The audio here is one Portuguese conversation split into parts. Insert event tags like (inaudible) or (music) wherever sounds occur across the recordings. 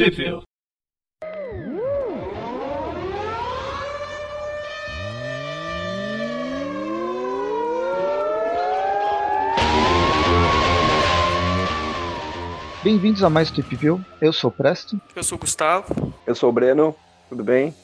Trivia. Bem-vindos a mais Trip View. Eu sou o Presto. Eu sou o Gustavo. Eu sou o Breno. Tudo bem?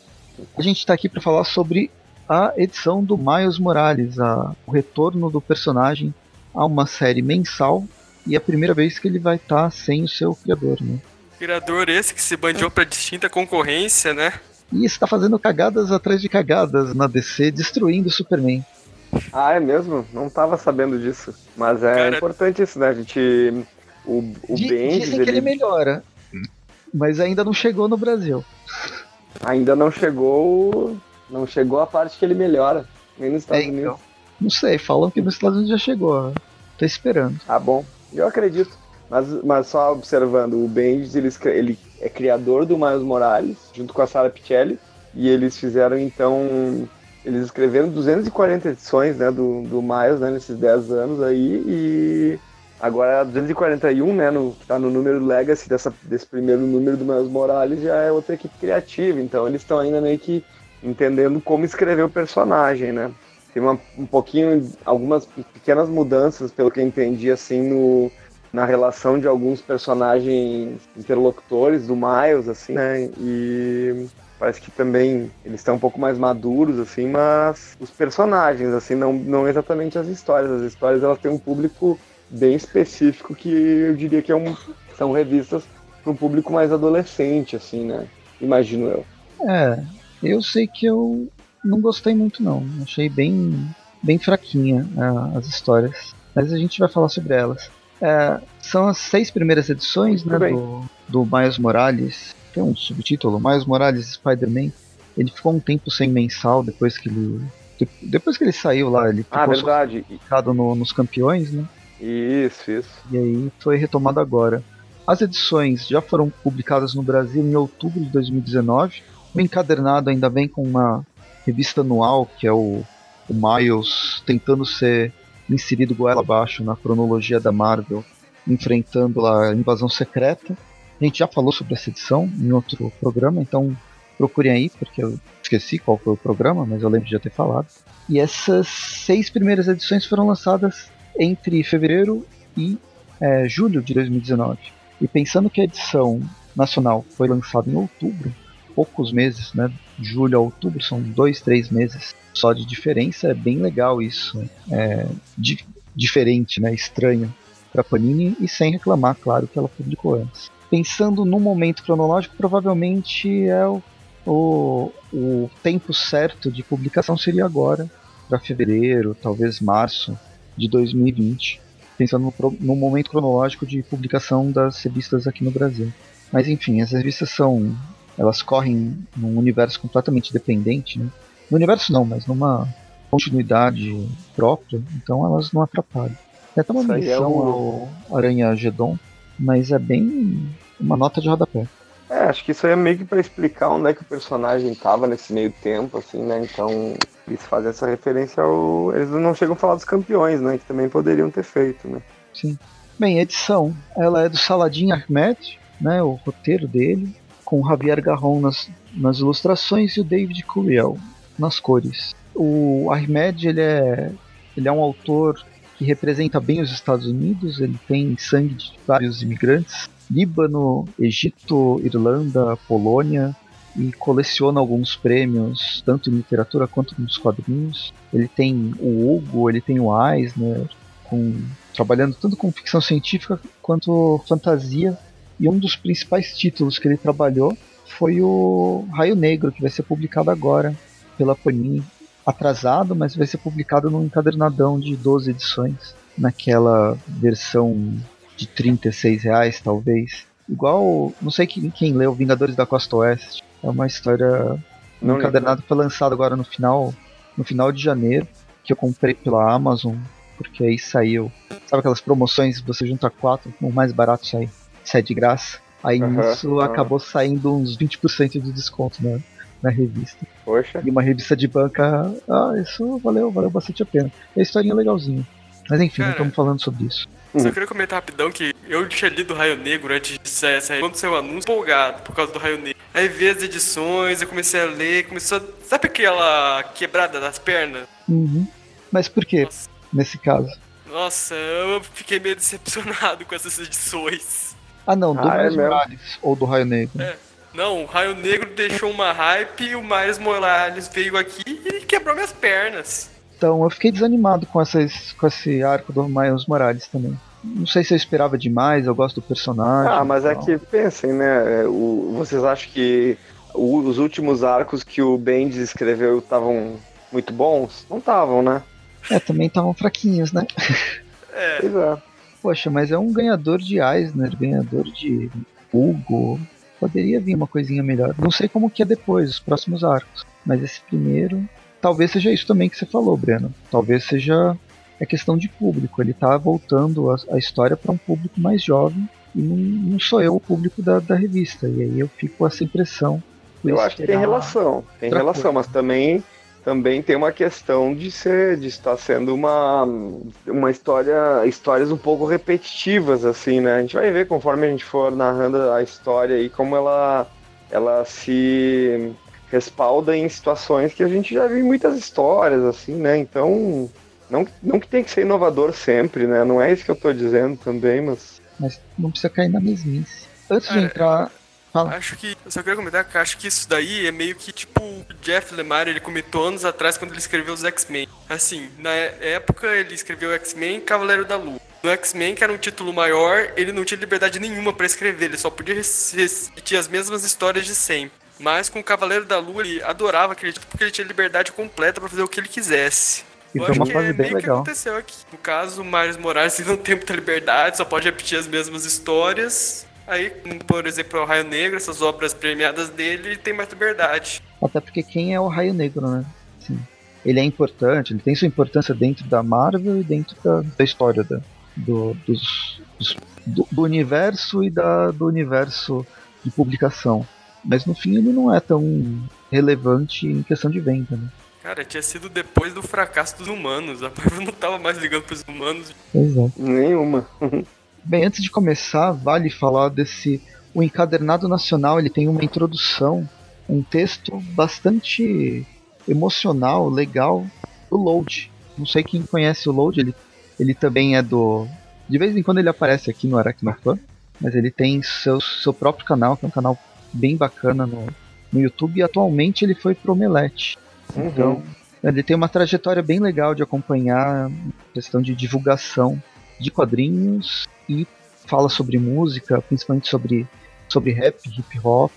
A gente está aqui para falar sobre a edição do Miles Morales, a, o retorno do personagem a uma série mensal e é a primeira vez que ele vai estar tá sem o seu criador, né? Criador esse que se bandiou para distinta concorrência, né? E está fazendo cagadas atrás de cagadas na DC, destruindo o Superman. Ah, é mesmo? Não estava sabendo disso. Mas é Cara... importante isso, né? A gente o, o D Bendis, dizem que ele... ele melhora, mas ainda não chegou no Brasil. Ainda não chegou, não chegou a parte que ele melhora, nem nos Estados é, Unidos. Então. Não sei, falam que nos Estados Unidos já chegou. Tô esperando. Ah, bom. Eu acredito. Mas, mas só observando, o Bendis ele, ele é criador do Miles Morales, junto com a Sarah Pichelli, e eles fizeram então. Eles escreveram 240 edições né, do, do Miles né, nesses 10 anos aí, e Agora, 241, né, no, tá no número Legacy dessa, desse primeiro número do Miles Morales, já é outra equipe criativa, então eles estão ainda meio que entendendo como escrever o personagem, né. Tem uma, um pouquinho, algumas pequenas mudanças, pelo que eu entendi, assim, no, na relação de alguns personagens interlocutores do Miles, assim, né, e parece que também eles estão um pouco mais maduros, assim, mas os personagens, assim, não, não exatamente as histórias. As histórias, elas têm um público bem específico que eu diria que é um, são revistas para um público mais adolescente, assim, né? Imagino eu. É, eu sei que eu não gostei muito não, achei bem bem fraquinha uh, as histórias, mas a gente vai falar sobre elas. É, são as seis primeiras edições né, do, do Miles Morales, tem um subtítulo, Miles Morales Spider-Man. Ele ficou um tempo sem mensal depois que ele depois que ele saiu lá, ele ah, ficou ah, verdade. no, nos campeões, né? Isso, isso. E aí foi retomado agora. As edições já foram publicadas no Brasil em outubro de 2019. O encadernado ainda vem com uma revista anual, que é o, o Miles tentando ser inserido goela abaixo na cronologia da Marvel, enfrentando a invasão secreta. A gente já falou sobre essa edição em outro programa, então procurem aí, porque eu esqueci qual foi o programa, mas eu lembro de já ter falado. E essas seis primeiras edições foram lançadas entre fevereiro e é, julho de 2019. E pensando que a edição nacional foi lançada em outubro, poucos meses, né? Julho a outubro são dois, três meses só de diferença. É bem legal isso. É di diferente, né? Estranho para Panini e sem reclamar, claro, que ela publicou antes. Pensando no momento cronológico, provavelmente é o, o, o tempo certo de publicação seria agora, para fevereiro, talvez março de 2020, pensando no, no, momento cronológico de publicação das revistas aqui no Brasil. Mas enfim, as revistas são. Elas correm num universo completamente dependente, né? No universo não, mas numa continuidade própria, então elas não atrapalham. Tem até uma é menção é o... ao Aranha Gedon, mas é bem uma nota de rodapé. É, acho que isso aí é meio que pra explicar onde é que o personagem tava nesse meio tempo, assim, né? Então, eles fazem essa referência ao. Eles não chegam a falar dos campeões, né? Que também poderiam ter feito, né? Sim. Bem, a edição, ela é do Saladin Ahmed, né? O roteiro dele, com o Javier Garron nas, nas ilustrações e o David Curiel nas cores. O Ahmed, ele é, ele é um autor que representa bem os Estados Unidos, ele tem sangue de vários imigrantes Líbano, Egito, Irlanda, Polônia e coleciona alguns prêmios, tanto em literatura quanto nos quadrinhos. Ele tem o Hugo, ele tem o Eisner, com, trabalhando tanto com ficção científica quanto fantasia. E um dos principais títulos que ele trabalhou foi o Raio Negro, que vai ser publicado agora pela Panini. Atrasado, mas vai ser publicado num encadernadão de 12 edições, naquela versão de 36 reais, talvez. Igual, não sei quem, quem leu Vingadores da Costa Oeste. É uma história. Um encadernado foi lançado agora no final, no final de janeiro, que eu comprei pela Amazon, porque aí saiu. Sabe aquelas promoções, você junta quatro, o mais barato sai, sai de graça. Aí uhum, nisso uhum. acabou saindo uns 20% de desconto na, na revista. Poxa. E uma revista de banca, ah, isso valeu, valeu bastante a pena. É historinha legalzinha. Mas enfim, Cara, não estamos falando sobre isso. Só queria comentar rapidão que eu tinha lido Raio Negro antes de sair, quando saiu o anúncio, empolgado por causa do Raio Negro. Aí vi as edições, eu comecei a ler, começou a... Sabe aquela quebrada das pernas? Uhum. Mas por que, Nossa. nesse caso? Nossa, eu fiquei meio decepcionado com essas edições. Ah não, do ah, Miles é Morales ou do Raio Negro? É. Não, o Raio Negro deixou uma hype e o Miles Morales veio aqui e quebrou minhas pernas. Então eu fiquei desanimado com, essas, com esse arco do Miles Morales também. Não sei se eu esperava demais, eu gosto do personagem. Ah, mas é que pensem, né? É, o, vocês acham que o, os últimos arcos que o Bendis escreveu estavam muito bons? Não estavam, né? É, também estavam fraquinhos, né? É. Pois é. Poxa, mas é um ganhador de Eisner, ganhador de Hugo. Poderia vir uma coisinha melhor. Não sei como que é depois, os próximos arcos. Mas esse primeiro. Talvez seja isso também que você falou, Breno. Talvez seja é questão de público. Ele tá voltando a, a história para um público mais jovem. E não, não, sou eu o público da, da revista. E aí eu fico com essa impressão. Eu acho que tem relação. Tem relação, coisa. mas também também tem uma questão de ser de estar sendo uma uma história histórias um pouco repetitivas assim né? A gente vai ver conforme a gente for narrando a história e como ela ela se respalda em situações que a gente já viu muitas histórias assim né? Então não, não que tem que ser inovador sempre né? Não é isso que eu estou dizendo também mas mas não precisa cair na mesmice. Antes de é, entrar Fala. Acho que. Eu só queria comentar que acho que isso daí é meio que tipo o Jeff Lemire ele comentou anos atrás quando ele escreveu os X-Men. Assim, na época ele escreveu X-Men Cavaleiro da Lua. No X-Men, que era um título maior, ele não tinha liberdade nenhuma para escrever, ele só podia repetir as mesmas histórias de sempre. Mas com o Cavaleiro da Lua, ele adorava aquele título porque ele tinha liberdade completa para fazer o que ele quisesse. E foi uma fase é bem legal. que aconteceu aqui. No caso, o Miles Morales (laughs) não tem muita liberdade, só pode repetir as mesmas histórias. Aí, por exemplo, o Raio Negro, essas obras premiadas dele, ele tem mais liberdade. Até porque quem é o Raio Negro, né? Assim, ele é importante, ele tem sua importância dentro da Marvel e dentro da, da história da, do, dos, dos, do, do, universo e da, do universo de publicação. Mas no fim ele não é tão relevante em questão de venda, né? Cara, tinha sido depois do fracasso dos humanos. A Marvel não tava mais ligando pros humanos. Exato. Nenhuma. (laughs) Bem, antes de começar, vale falar desse. O encadernado nacional ele tem uma introdução, um texto bastante emocional, legal, do Load. Não sei quem conhece o Load, ele, ele também é do. De vez em quando ele aparece aqui no Aracnofan, mas ele tem seu, seu próprio canal, que é um canal bem bacana no, no YouTube, e atualmente ele foi pro Omelete. Uhum. Então, ele tem uma trajetória bem legal de acompanhar questão de divulgação de quadrinhos e fala sobre música, principalmente sobre, sobre rap, hip hop,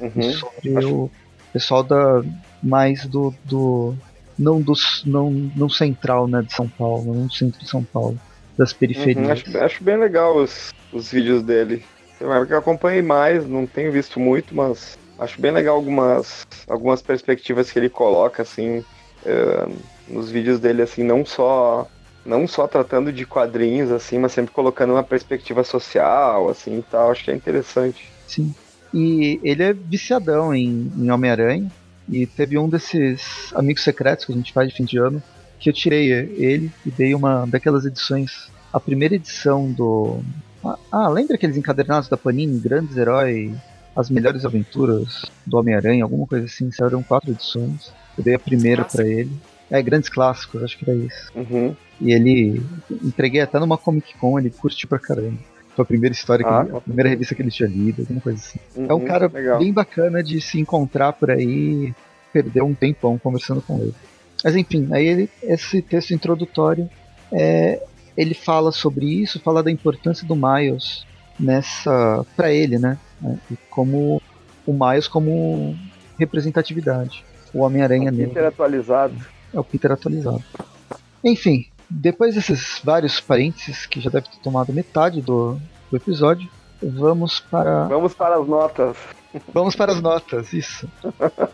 uhum. sobre o pessoal da mais do, do não dos não, não central né, de São Paulo, não centro de São Paulo, das periferias. Uhum, acho, acho, bem legal os, os vídeos dele. Eu acompanhei mais, não tenho visto muito, mas acho bem legal algumas, algumas perspectivas que ele coloca assim uh, nos vídeos dele, assim, não só não só tratando de quadrinhos, assim, mas sempre colocando uma perspectiva social, assim, e tal. Acho que é interessante. Sim. E ele é viciadão em, em Homem-Aranha. E teve um desses amigos secretos que a gente faz de fim de ano, que eu tirei ele e dei uma daquelas edições. A primeira edição do. Ah, ah lembra aqueles encadernados da Panini, Grandes Heróis, As Melhores Aventuras do Homem-Aranha, alguma coisa assim? Saíram quatro edições. Eu dei a primeira para ele. É, Grandes Clássicos, acho que era isso. Uhum. E ele. Entreguei até numa Comic Con, ele curtiu pra caramba. Foi a primeira história, ah, ele, a primeira revista que ele tinha lido, alguma coisa assim. Uhum, é um cara legal. bem bacana de se encontrar por aí, perder um tempão conversando com ele. Mas enfim, aí ele, esse texto introdutório, é, ele fala sobre isso, fala da importância do Miles nessa. para ele, né? E como o Miles como representatividade. O Homem-Aranha nele. Peter atualizado. É o Peter atualizado. Enfim, depois desses vários parênteses, que já deve ter tomado metade do, do episódio, vamos para. Vamos para as notas. Vamos para as notas, isso. (laughs)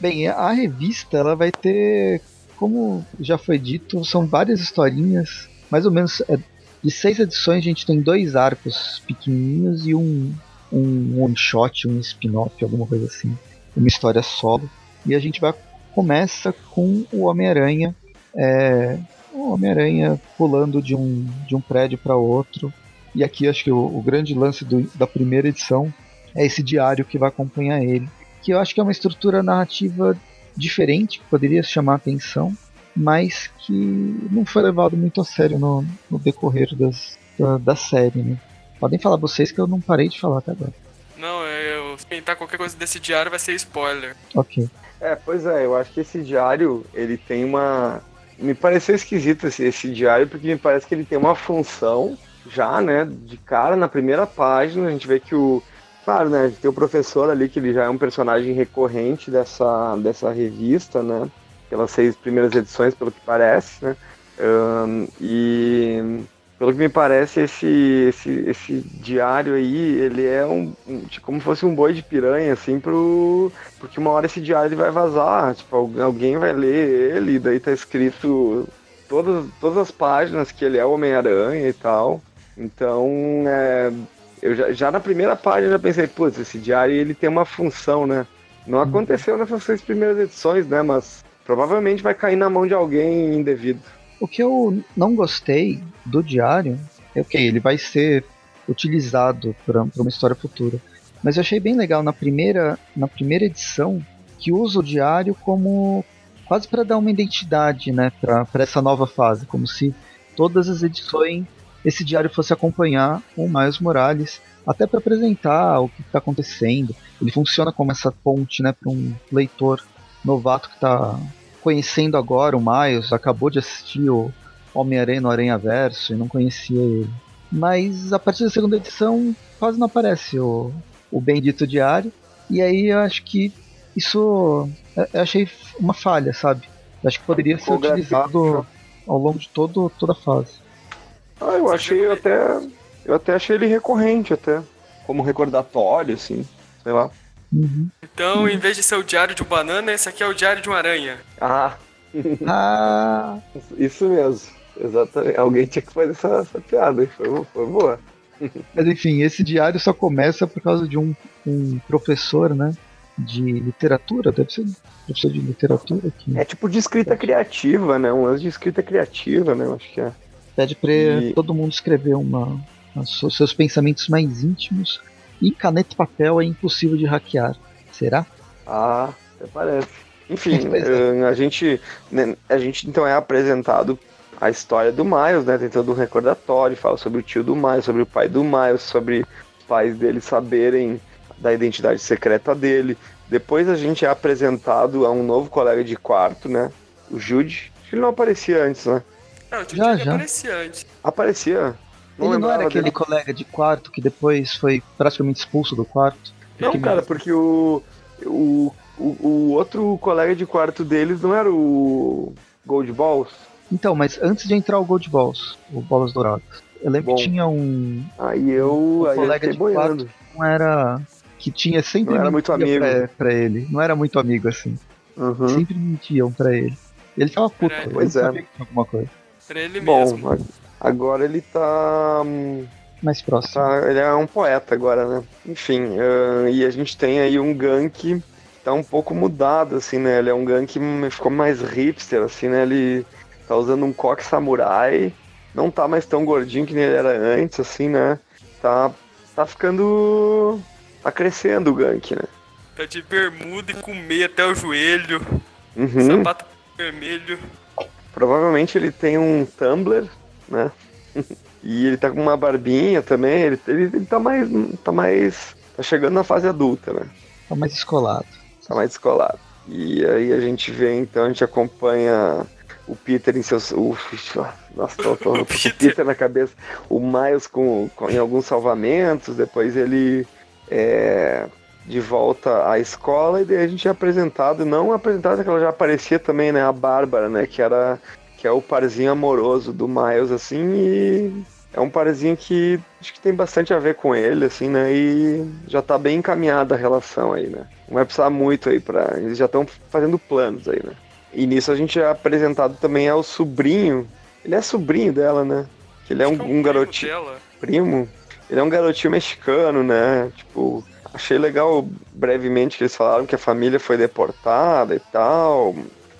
Bem, a revista ela vai ter, como já foi dito, são várias historinhas, mais ou menos é, de seis edições a gente tem dois arcos pequenininhos e um, um one shot, um spin-off, alguma coisa assim, uma história solo. E a gente vai começa com o Homem-Aranha é, o Homem-Aranha pulando de um, de um prédio para outro E aqui acho que o, o grande lance do, da primeira edição é esse diário que vai acompanhar ele. Que eu acho que é uma estrutura narrativa diferente, que poderia chamar atenção, mas que não foi levado muito a sério no, no decorrer das, da, da série. Né? Podem falar vocês que eu não parei de falar até agora. Comentar qualquer coisa desse diário vai ser spoiler. Ok. É, pois é, eu acho que esse diário, ele tem uma. Me pareceu esquisito esse, esse diário, porque me parece que ele tem uma função já, né? De cara, na primeira página, a gente vê que o. Claro, né? A gente tem o professor ali, que ele já é um personagem recorrente dessa, dessa revista, né? Pelas seis primeiras edições, pelo que parece, né? Um, e pelo que me parece, esse, esse, esse diário aí, ele é um, um tipo, como fosse um boi de piranha, assim, pro. Porque uma hora esse diário ele vai vazar, tipo, alguém vai ler ele, e daí tá escrito todas, todas as páginas que ele é Homem-Aranha e tal. Então, é, eu já, já, na primeira página já pensei, putz, esse diário ele tem uma função, né? Não aconteceu nessas seis primeiras edições, né? Mas provavelmente vai cair na mão de alguém indevido. O que eu não gostei do diário é que ele vai ser utilizado para uma história futura. Mas eu achei bem legal na primeira, na primeira edição que usa o diário como quase para dar uma identidade né, para essa nova fase, como se todas as edições esse diário fosse acompanhar o Miles Morales, até para apresentar o que está acontecendo. Ele funciona como essa ponte né, para um leitor novato que está conhecendo agora o Miles, acabou de assistir o Homem-Aranha no Aranha Verso e não conhecia ele. Mas a partir da segunda edição quase não aparece o, o bendito diário. E aí eu acho que isso eu achei uma falha, sabe? Eu acho que poderia ser utilizado ao longo de todo, toda a fase. Ah, eu achei eu até. Eu até achei ele recorrente até. Como recordatório, assim. Sei lá. Uhum. Então, uhum. em vez de ser o diário de um banana, esse aqui é o diário de uma aranha. Ah. ah. (laughs) Isso mesmo. Exatamente. Alguém tinha que fazer essa, essa piada. Foi, foi boa. Mas enfim, esse diário só começa por causa de um, um professor, né? De literatura, deve ser professor de literatura aqui. É tipo de escrita criativa, né? Um lance de escrita criativa, né? Eu acho que é. Pede pra e... todo mundo escrever uma, seus pensamentos mais íntimos e caneta e papel é impossível de hackear. Será? Ah, até parece. Enfim, (laughs) é. a gente, né, a gente então é apresentado a história do Miles, né? Tem todo um recordatório, fala sobre o tio do Miles, sobre o pai do Miles, sobre os pais dele saberem da identidade secreta dele. Depois a gente é apresentado a um novo colega de quarto, né? O Jude. Ele não aparecia antes, né? Não, o Jude já, já. aparecia antes. Aparecia? Não ele não era aquele dele. colega de quarto que depois foi praticamente expulso do quarto? Não, que cara, porque o, o, o, o, outro colega de quarto deles não era o Gold Balls? Então, mas antes de entrar o Gold Balls, o Bolas Douradas, eu lembro Bom, que tinha um, aí eu, um aí colega eu de boiando. quarto que não era. que tinha sempre não era muito amigo pra, pra, ele. Não era muito amigo assim. Uhum. Sempre mentiam pra ele. Ele tava puto, ele pois é. sabia que tinha alguma coisa. Pra ele Bom, mesmo. Agora ele tá. Hum, Mais próximo. Tá, ele é um poeta agora, né? Enfim, uh, e a gente tem aí um gank que tá um pouco mudado, assim, né? Ele é um gank que ficou mais hipster, assim, né? Ele tá usando um coque samurai, não tá mais tão gordinho que nem ele era antes, assim, né? Tá, tá ficando. tá crescendo o gank, né? Tá de bermuda e com meia até o joelho, uhum. sapato vermelho. Provavelmente ele tem um Tumblr, né? (laughs) e ele tá com uma barbinha também, ele, ele, ele tá mais. tá mais. tá chegando na fase adulta, né? Tá mais descolado. Tá mais descolado. E aí a gente vê, então, a gente acompanha o Peter em seus. O, nossa, tô, tô, (laughs) o Peter na cabeça. O Miles com, com, em alguns salvamentos, depois ele é, de volta à escola, e daí a gente é apresentado, não apresentado, que ela já aparecia também, né? A Bárbara, né? Que era que é o parzinho amoroso do Miles, assim, e é um parzinho que acho que tem bastante a ver com ele, assim, né? E já tá bem encaminhada a relação aí, né? Não vai precisar muito aí pra. Eles já estão fazendo planos aí, né? E nisso a gente é apresentado também ao sobrinho. Ele é sobrinho dela, né? Que ele é um, é um, garotinho. Primo? Ele é um garotinho mexicano, né? Tipo, achei legal brevemente que eles falaram que a família foi deportada e tal.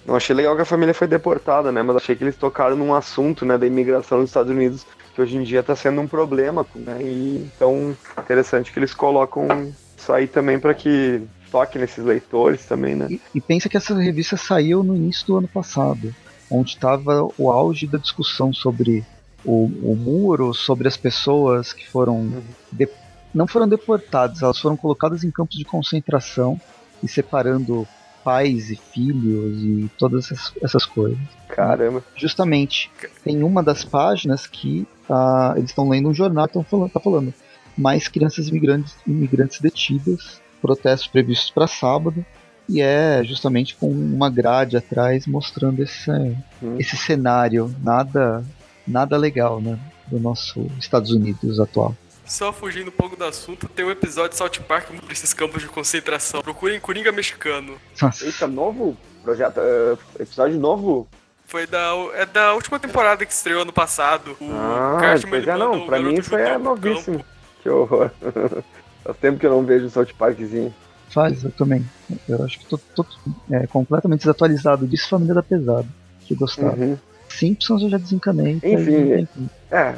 Não achei legal que a família foi deportada, né? Mas achei que eles tocaram num assunto, né, da imigração nos Estados Unidos, que hoje em dia está sendo um problema, né? E então interessante que eles colocam isso aí também para que toque nesses leitores também, né? E, e, pensa que essa revista saiu no início do ano passado, onde estava o auge da discussão sobre o, o, muro, sobre as pessoas que foram uhum. de, não foram deportadas, elas foram colocadas em campos de concentração e separando pais e filhos e todas essas, essas coisas. Caramba. Justamente, tem uma das páginas que uh, eles estão lendo um jornal e estão falando, tá falando mais crianças imigrantes, imigrantes detidas, protestos previstos para sábado, e é justamente com uma grade atrás mostrando esse, hum. esse cenário nada nada legal né, do nosso Estados Unidos atual. Só fugindo um pouco do assunto, tem um episódio de South Park desses campos de concentração. Procurem Coringa Mexicano. Nossa. Eita, novo? Projeto, uh, episódio novo? Foi da, é da última temporada que estreou ano passado. O ah, Cartman, pois é, não, pra mim isso é novíssimo. Que horror. (laughs) Faz tempo que eu não vejo o South Parkzinho. Faz, eu também. Eu acho que tô, tô é, completamente desatualizado disso, Família da Pesada, que gostava. Uhum. Simpsons eu já desencanei. Enfim, é,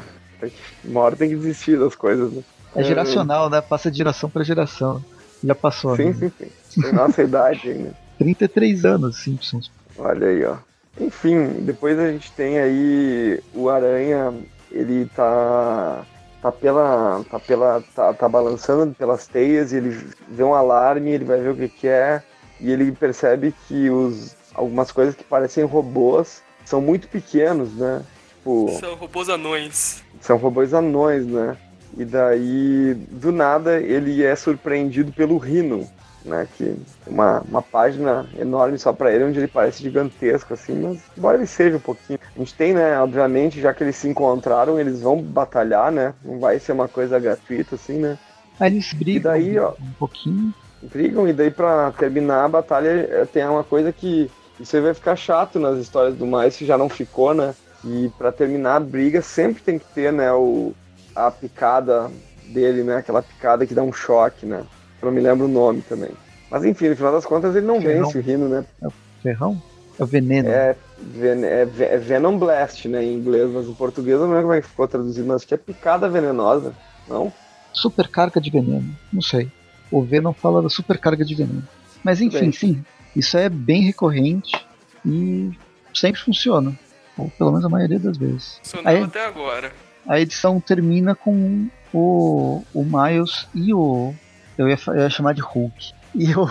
uma hora tem que desistir das coisas, né? É geracional, né? Passa de geração para geração. Já passou. Sim, né? sim, sim. Tem nossa (laughs) idade ainda. 33 anos, Simpsons. Olha aí, ó. Enfim, depois a gente tem aí o Aranha, ele tá tá pela tá pela tá, tá balançando pelas teias e ele vê um alarme, ele vai ver o que, que é e ele percebe que os algumas coisas que parecem robôs são muito pequenos, né? Tipo, são robôs anões. São robôs anões, né? E daí, do nada, ele é surpreendido pelo Rhino, né? Que uma, uma página enorme só para ele, onde ele parece gigantesco, assim, mas embora ele seja um pouquinho. A gente tem, né? Obviamente, já que eles se encontraram, eles vão batalhar, né? Não vai ser uma coisa gratuita, assim, né? Aí eles brigam daí, ó, um pouquinho. Brigam, e daí pra terminar a batalha é, tem uma coisa que. Isso aí vai ficar chato nas histórias do mais, se já não ficou, né? E para terminar a briga sempre tem que ter, né, o, a picada dele, né? Aquela picada que dá um choque, né? Eu não me lembro o nome também. Mas enfim, no final das contas ele não Ferrão. vence o Rino, né? É o ferrão? É o veneno. É, é, é, Venom Blast, né, em inglês, mas em português eu não lembro como é que ficou traduzido, mas acho que é picada venenosa, não? Supercarga de veneno, não sei. O Venom fala da supercarga de veneno. Mas enfim, sim, isso é bem recorrente e sempre funciona. Ou pelo menos a maioria das vezes. Funcionou até agora. A edição termina com o, o Miles e o. Eu ia, eu ia chamar de Hulk. E (laughs) o,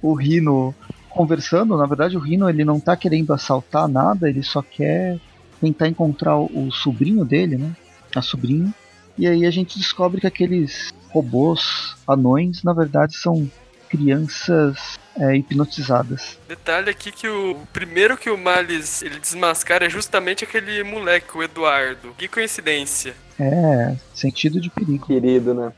o Rino conversando. Na verdade, o Rino ele não tá querendo assaltar nada, ele só quer tentar encontrar o, o sobrinho dele, né? A sobrinha. E aí a gente descobre que aqueles robôs anões, na verdade, são crianças é, hipnotizadas. Detalhe aqui que o primeiro que o Miles ele desmascara é justamente aquele moleque, o Eduardo. Que coincidência. É, sentido de perigo. Querido, né?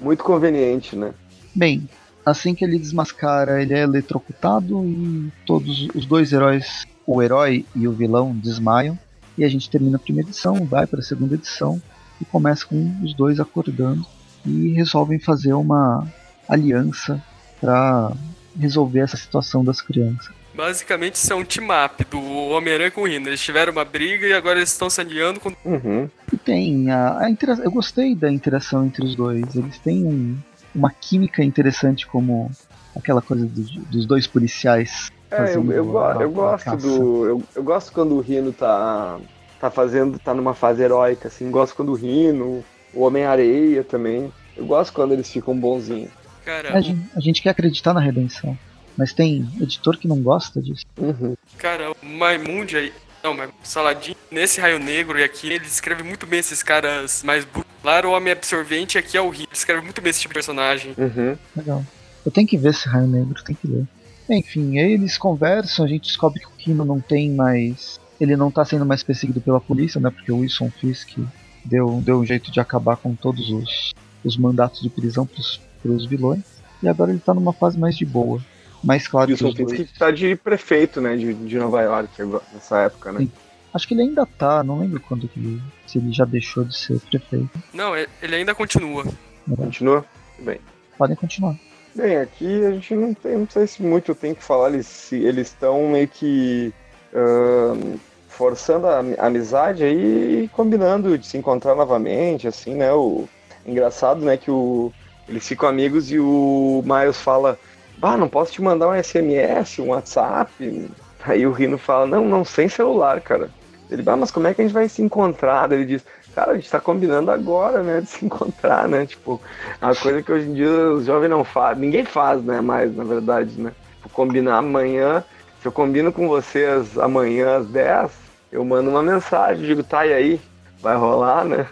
Muito conveniente, né? Bem, assim que ele desmascara, ele é eletrocutado e todos os dois heróis, o herói e o vilão, desmaiam. E a gente termina a primeira edição, vai para a segunda edição e começa com os dois acordando e resolvem fazer uma aliança para resolver essa situação das crianças. Basicamente, isso é um team-up do Homem-Aranha com o Rino. Eles tiveram uma briga e agora eles estão se aliando com. Uhum. E tem a, a interação. Eu gostei da interação entre os dois. Eles têm um, uma química interessante, como aquela coisa do, dos dois policiais. É, eu, eu, a, eu gosto do. Eu, eu, gosto quando o Rino tá, tá fazendo. tá numa fase heróica, assim. Gosto quando o Rino, o Homem-Areia também. Eu gosto quando eles ficam bonzinhos. Cara, a, gente, a gente quer acreditar na redenção. Mas tem editor que não gosta disso. Uhum. Cara, o Maimundi aí. Não, mas Saladin, nesse Raio Negro e aqui, ele escreve muito bem esses caras mais Lá o Homem Absorvente aqui é o Rio. Ele escreve muito bem esse tipo de personagem. Uhum. Legal. Eu tenho que ver esse Raio Negro, tem que ler. Enfim, aí eles conversam, a gente descobre que o Kino não tem mais. Ele não tá sendo mais perseguido pela polícia, né? Porque o Wilson Fisk deu, deu um jeito de acabar com todos os, os mandatos de prisão pros, pros vilões. E agora ele tá numa fase mais de boa. Mais claro Wilson que. Wilson Fisk tá de prefeito, né? De, de Nova York nessa época, né? Sim. Acho que ele ainda tá, não lembro quando que ele, se ele já deixou de ser prefeito. Não, ele ainda continua. É. Continua? Bem. Podem continuar. Bem, aqui a gente não tem, não sei se muito tem que falar, eles eles estão meio que uh, forçando a amizade aí e combinando de se encontrar novamente, assim, né? O engraçado, né, que o eles ficam amigos e o Miles fala: "Ah, não posso te mandar um SMS, um WhatsApp". Aí o Rino fala: "Não, não, sem celular, cara". Ele: "Ah, mas como é que a gente vai se encontrar?". Ele diz: "Cara, a gente tá combinando agora, né, de se encontrar, né? Tipo, a coisa que hoje em dia os jovens não fazem, ninguém faz, né, mais, na verdade, né? Tipo, combinar amanhã se eu combino com vocês amanhã às 10, eu mando uma mensagem, digo, tá, e aí? Vai rolar, né?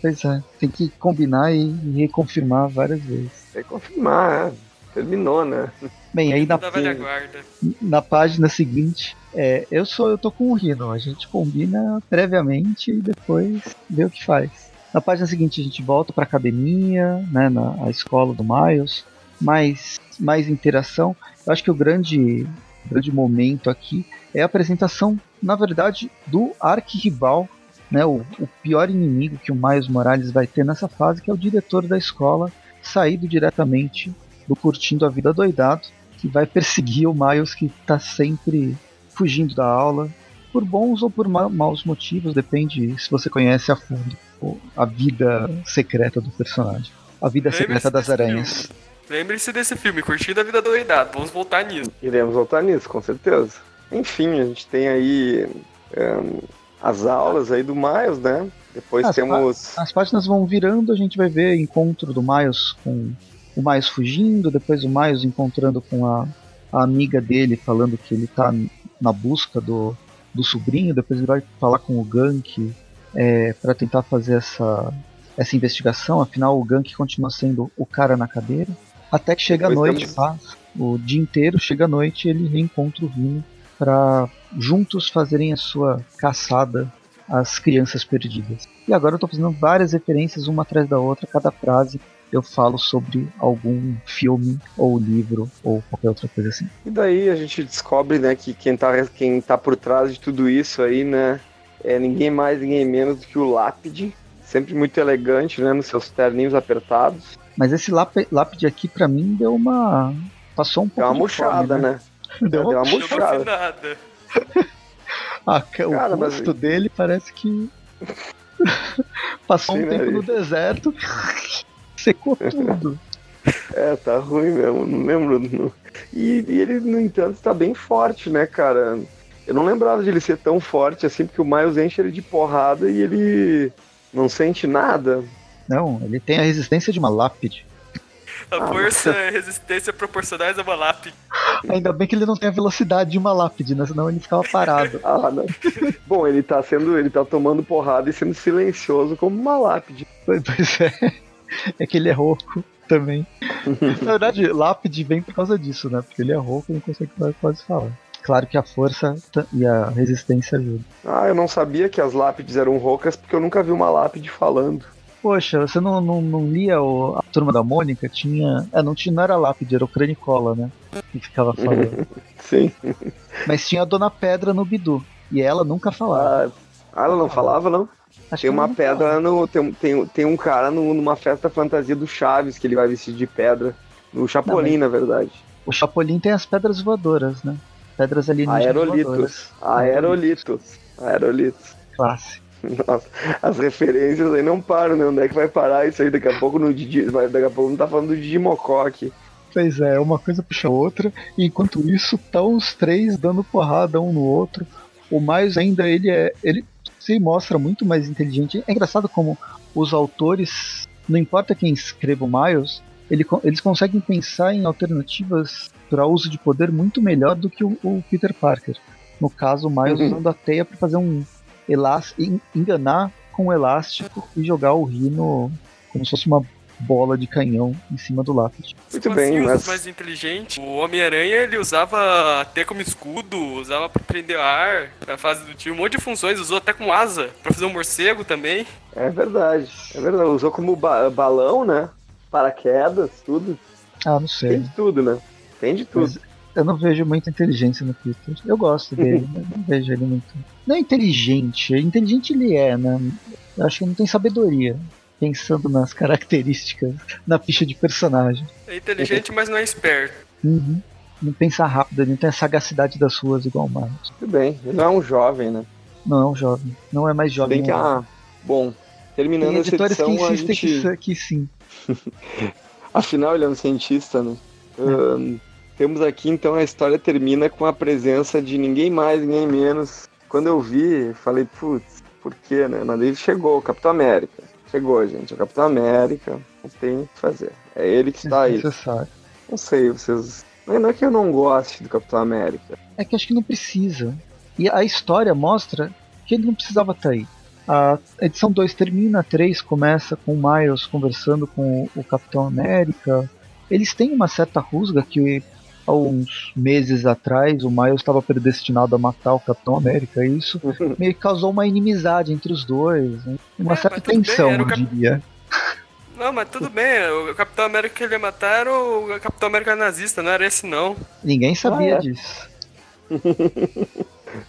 Pois é, tem que combinar e reconfirmar várias vezes. Reconfirmar, é. Terminou, né? Bem, aí na, na página seguinte, é, eu sou, eu tô com o Rino, a gente combina previamente e depois vê o que faz. Na página seguinte a gente volta para academia, né, na escola do Miles, mais mais interação. Eu acho que o grande grande momento aqui é a apresentação, na verdade, do arquirrival, né, o, o pior inimigo que o Miles Morales vai ter nessa fase, que é o diretor da escola, saído diretamente do Curtindo a Vida Doidado, que vai perseguir o Miles que está sempre fugindo da aula, por bons ou por ma maus motivos, depende se você conhece a fundo a vida secreta do personagem. A vida secreta das aranhas. Lembre-se desse filme, Curtindo a Vida Doidado. Vamos voltar nisso. Iremos voltar nisso, com certeza. Enfim, a gente tem aí um, as aulas aí do Miles, né? Depois as temos. As páginas vão virando, a gente vai ver encontro do Miles com o Miles fugindo, depois o Miles encontrando com a, a amiga dele, falando que ele tá na busca do, do sobrinho, depois ele vai falar com o Gank é, para tentar fazer essa, essa investigação, afinal o Gank continua sendo o cara na cadeira. Até que chega a noite, passa o dia inteiro, chega a noite ele reencontra o Vino para juntos fazerem a sua caçada às crianças perdidas. E agora eu estou fazendo várias referências uma atrás da outra, cada frase eu falo sobre algum filme ou livro ou qualquer outra coisa assim. E daí a gente descobre, né, que quem está quem tá por trás de tudo isso aí, né, é ninguém mais, ninguém menos do que o Lápide, sempre muito elegante, né, nos seus terninhos apertados. Mas esse lápide aqui, para mim, deu uma. Passou um pouco. Deu uma murchada, né? né? (laughs) Deu, deu uma murchada. (laughs) ah, o Cara, rosto mas... dele parece que. (laughs) Passou Sim, um tempo né? no deserto, secou tudo. (laughs) É, tá ruim mesmo, não lembro. E, e, ele, no entanto, está bem forte, né, cara? Eu não lembrava de ele ser tão forte assim, porque o Miles enche ele de porrada e ele não sente nada. Não, ele tem a resistência de uma lápide. A ah, força e resistência proporcionais a uma lápide. Ainda bem que ele não tem a velocidade de uma lápide, né? Senão ele ficava parado. (laughs) ah, não. Bom, ele tá sendo. Ele tá tomando porrada e sendo silencioso como uma lápide. Pois é. (laughs) É que ele é rouco também. (laughs) Na verdade, lápide vem por causa disso, né? Porque ele é rouco e não consegue quase falar. Claro que a força e a resistência ajudam. Ah, eu não sabia que as lápides eram roucas porque eu nunca vi uma lápide falando. Poxa, você não, não, não lia o, a turma da Mônica? Tinha. É, não, tinha, não era lápide, era o Cranicola, né? Que ficava falando. (laughs) Sim. Mas tinha a Dona Pedra no Bidu. E ela nunca falava. Ah, ela não falava, não? Acho tem uma pedra no. Tem, tem, tem um cara no, numa festa fantasia do Chaves que ele vai vestir de pedra. No Chapolin, não, na verdade. O Chapolin tem as pedras voadoras, né? Pedras ali Aerolitos. Aerolitos. Aerolitos. Clássico. Nossa, as referências aí não param, né? Onde é que vai parar isso aí? Daqui a pouco no Didi, daqui a pouco não tá falando do Digimocó aqui. Pois é, uma coisa puxa a outra, e enquanto isso estão os três dando porrada um no outro. O mais ainda ele é. ele se mostra muito mais inteligente. É engraçado como os autores, não importa quem escreva o Miles, ele, eles conseguem pensar em alternativas para uso de poder muito melhor do que o, o Peter Parker. No caso, o Miles uhum. usando a teia para fazer um, enganar com o elástico e jogar o Rino como se fosse uma bola de canhão em cima do lápis. Muito bem, mas... mais inteligente. O Homem-Aranha ele usava até como escudo, usava para prender ar, na fase do tio, um monte de funções, usou até com asa para fazer um morcego também. É verdade, é verdade. Usou como ba balão, né? Paraquedas, tudo. Ah, não sei. Tem de tudo, né? Tem de tudo. Mas eu não vejo muita inteligência no Peter. Eu gosto dele, (laughs) mas não vejo ele muito. Não é inteligente. Inteligente ele é, né? Eu acho que não tem sabedoria. Pensando nas características na ficha de personagem. É inteligente, mas não é esperto. Uhum. Não pensa rápido, ele não tem a sagacidade das ruas igual o Marcos. Tudo bem, ele não é um jovem, né? Não, jovem. Não é mais jovem. Bem que, ah, bom, terminando Tem essa editores edição, que a insistem gente... que, que sim. (laughs) Afinal, ele é um cientista, né? É. Ahn, temos aqui, então, a história termina com a presença de ninguém mais, ninguém menos. Quando eu vi, falei, putz, por quê, né? Mas ele chegou, o Capitão América. Chegou, gente, o Capitão América. Não tem o que fazer. É ele que está aí. Necessário. Não sei, vocês... Não é que eu não goste do Capitão América. É que acho que não precisa. E a história mostra que ele não precisava estar aí. A edição 2 termina, a 3 começa com o Miles conversando com o Capitão América. Eles têm uma certa rusga que há uns meses atrás o Miles estava predestinado a matar o Capitão América. E isso (laughs) meio que causou uma inimizade entre os dois. né? Uma É, certa bem, tensão, o eu cap- diria. Não, mas tudo bem, o Capitão América que ele ia matar era o Capitão América nazista, não era esse não. Ninguém sabia Ah, é? disso. (laughs)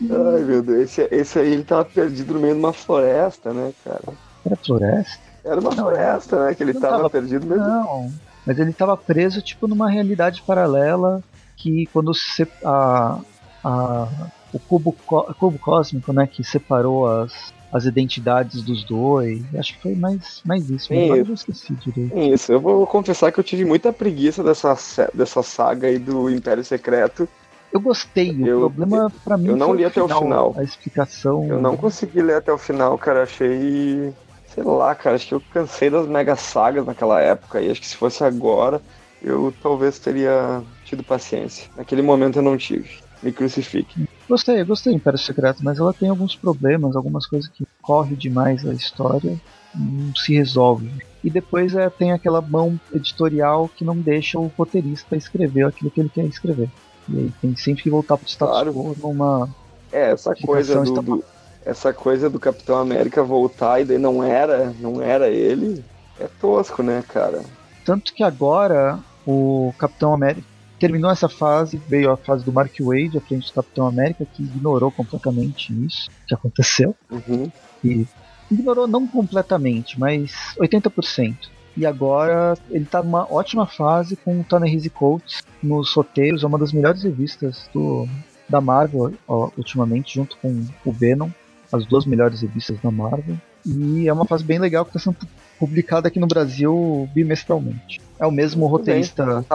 Ai, meu Deus, esse, esse aí ele tava perdido no meio de uma floresta, né, cara? Era floresta? Era uma floresta, né? Que ele Não tava, tava- perdido mesmo. Não, mas ele estava preso tipo numa realidade paralela que quando se a, a o cubo, cubo cósmico, né, que separou as, as identidades dos dois, acho que foi mais, mais isso. Sim. eu esqueci direito. Isso, eu vou confessar que eu tive muita preguiça dessa, dessa saga aí do Império Secreto. Eu gostei. O Eu- problema pra mim eu não foi li até o final. A explicação. Eu não consegui ler até o final, cara. Achei. Sei lá, cara. Acho que eu cansei das mega sagas naquela época. E acho que se fosse agora, eu talvez teria tido paciência. Naquele momento eu não tive. Me crucifique. Gostei, eu gostei do Império Secreto, mas ela tem alguns problemas, algumas coisas que corre demais a história, não se resolve. E depois é, tem aquela mão editorial que não deixa o roteirista escrever aquilo que ele quer escrever. E aí tem sempre que voltar pro status Claro. quo numa. É, essa coisa do, do- essa coisa do Capitão América voltar e daí não era, não era ele, é tosco, né, cara? Tanto que agora o Capitão América terminou essa fase, veio a fase do Mark Wade à frente do Capitão América, que ignorou completamente isso que aconteceu. Uhum. e ignorou não completamente, mas 80%. E agora ele tá numa ótima fase com o Ta-Nehisi Coates nos roteiros, é uma das melhores revistas do, da Marvel ó, ultimamente, junto com o Venom, as duas melhores revistas da Marvel. E é uma fase bem legal que está sendo publicada aqui no Brasil bimestralmente. É o mesmo bem. roteirista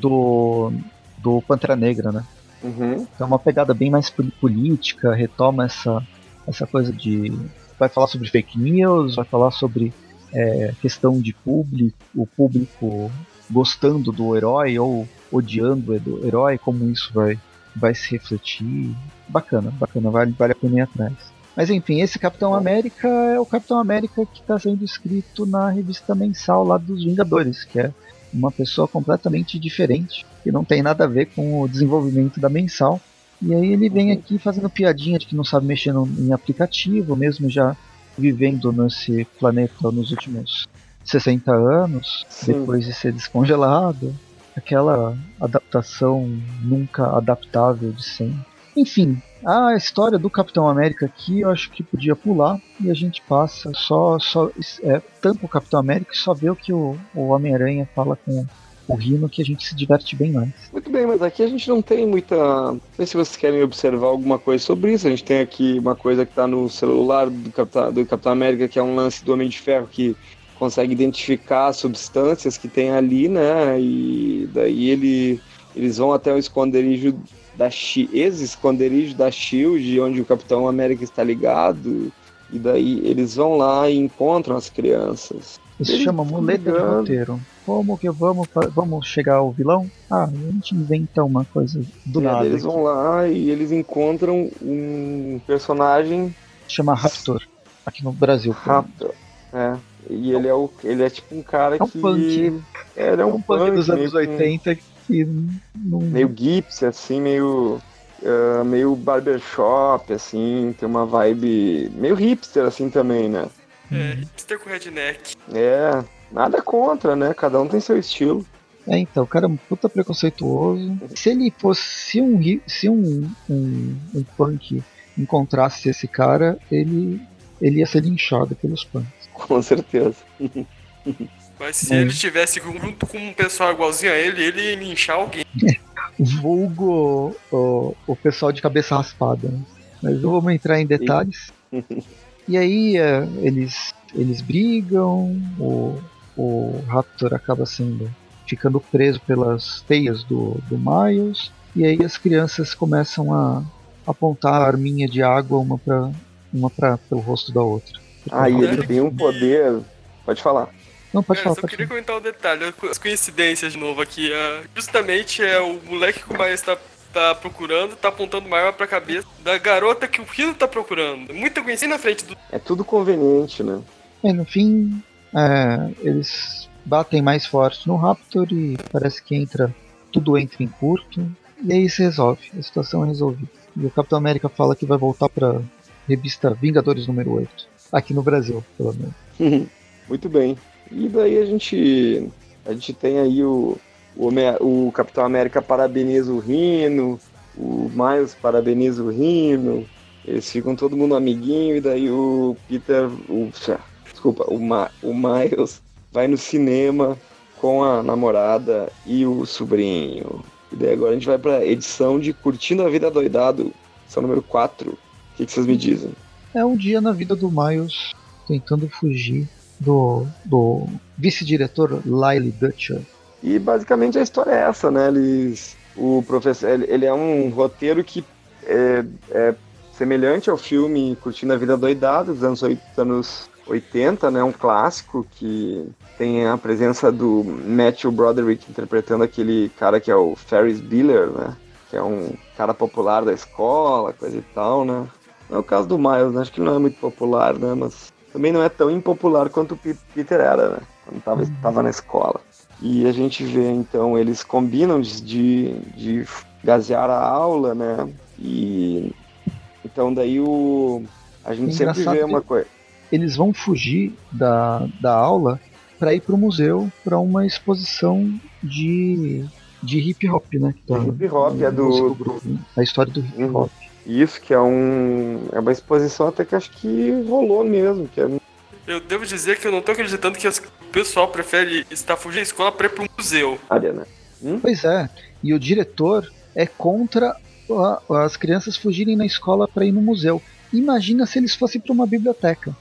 do, do Pantera Negra, né? Uhum. É uma pegada bem mais política, retoma essa, essa coisa de. Vai falar sobre fake news, vai falar sobre é, questão de público, o público gostando do herói ou odiando o herói, como isso vai, vai se refletir. Bacana, bacana, vale, vale a pena ir atrás. Mas enfim, esse Capitão América é o Capitão América que está sendo escrito na revista mensal lá dos Vingadores, que é uma pessoa completamente diferente, que não tem nada a ver com o desenvolvimento da mensal. E aí ele vem Uhum. aqui fazendo piadinha de que não sabe mexer no- em aplicativo, mesmo já vivendo nesse planeta nos últimos 60 anos, Sim. depois de ser descongelado. Aquela adaptação nunca adaptável de sempre. Enfim, a história do Capitão América aqui eu acho que podia pular e a gente passa só, só é, tampa o Capitão América e só vê o que o, o Homem-Aranha fala com o Rino que a gente se diverte bem mais. Muito bem, mas aqui a gente não tem muita. Não sei se vocês querem observar alguma coisa sobre isso. A gente tem aqui uma coisa que tá no celular do Capitão, do Capitão América, que é um lance do Homem de Ferro que consegue identificar as substâncias que tem ali, né? E daí ele, eles vão até o esconderijo da Shi- ex-esconderijo da Shield, onde o Capitão América está ligado. E daí eles vão lá e encontram as crianças. Isso Ele chama muleta de ligando. roteiro. Como que vamos, vamos chegar ao vilão? Ah, a gente inventa uma coisa do É, nada. eles vão lá e eles encontram um personagem Chama Raptor. Aqui no Brasil. rápido. É. E ele é o. Ele é tipo um cara É um que. punk. É, ele é É um, um punk dos anos com- 80 que não. Meio gipsy, assim, meio. ah, meio barbershop, assim, tem uma vibe meio hipster, assim, também, né? É, hipster com redneck. É, nada contra, né? Cada um tem seu estilo. É, então, o cara é um puta preconceituoso. Se ele fosse. Se um, se um, um, um punk encontrasse esse cara, ele, ele ia ser linchado pelos punks. (laughs) Com certeza. (laughs) Mas se Hum. ele estivesse junto com um pessoal igualzinho a ele, ele ia linchar alguém. (laughs) Vulgo o, o pessoal de cabeça raspada. Né? Mas não vamos entrar em detalhes. (laughs) e aí é, eles, eles brigam, o, o Raptor acaba sendo ficando preso pelas teias do, do Miles, e aí as crianças começam a apontar a arminha de água uma para uma pra, pelo rosto da outra. Ah, e ele tem um poder. Pode falar. Não, pode É, falar. só Pode queria falar. comentar um detalhe, as coincidências de novo aqui. ah, justamente é o moleque que o Miles tá, tá procurando, tá apontando uma arma pra cabeça da garota que o Hilo tá procurando. Muita coincidência na frente do. É tudo conveniente, né? É, no fim, é, eles batem mais forte no Raptor e parece que entra tudo entra em curto. E aí se resolve, a situação é resolvida. E o Capitão América fala que vai voltar pra revista Vingadores número 8. Aqui no Brasil, pelo menos. (laughs) Muito bem. E daí a gente. A gente tem aí o. O, o Capitão América parabeniza o Rino, o Miles parabeniza o Rino, eles ficam todo mundo amiguinho, e daí o Peter. O, desculpa, o, Ma, o Miles vai no cinema com a namorada e o sobrinho. E daí agora a gente vai pra edição de Curtindo a Vida Doidado, edição número 4. O que, que vocês me dizem? É um dia na vida do Miles tentando fugir do, do vice-diretor Lyle Dutcher. E basicamente a história é essa, né? Eles, o professor, ele, ele é um roteiro que é, é semelhante ao filme Curtindo a Vida Doidada, dos anos, anos 80, né? Um clássico que tem a presença do Matthew Broderick interpretando aquele cara que é o Ferris Bueller, né? Que é um cara popular da escola, coisa e tal, né? Não é o caso do Miles, né? Acho que não é muito popular, né? Mas também não é tão impopular quanto o Pe- Peter era, né? Quando tava, tava na escola. E a gente vê, então, eles combinam de, de, de gasear a aula, né? E então daí o. A gente É sempre vê uma coisa. Eles vão fugir da, da aula para ir pro museu para uma exposição de, de hip hop, né? Tá hip hop, é do- músico groove, a história do hip Uhum. hop. Isso, que é um. É uma exposição até que acho que rolou mesmo, que é Eu devo dizer que eu não tô acreditando que o pessoal prefere estar fugindo da escola pra ir pro museu. área, né? Pois é, e o diretor é contra a- as crianças fugirem na escola para ir no museu. Imagina se eles fossem para uma biblioteca.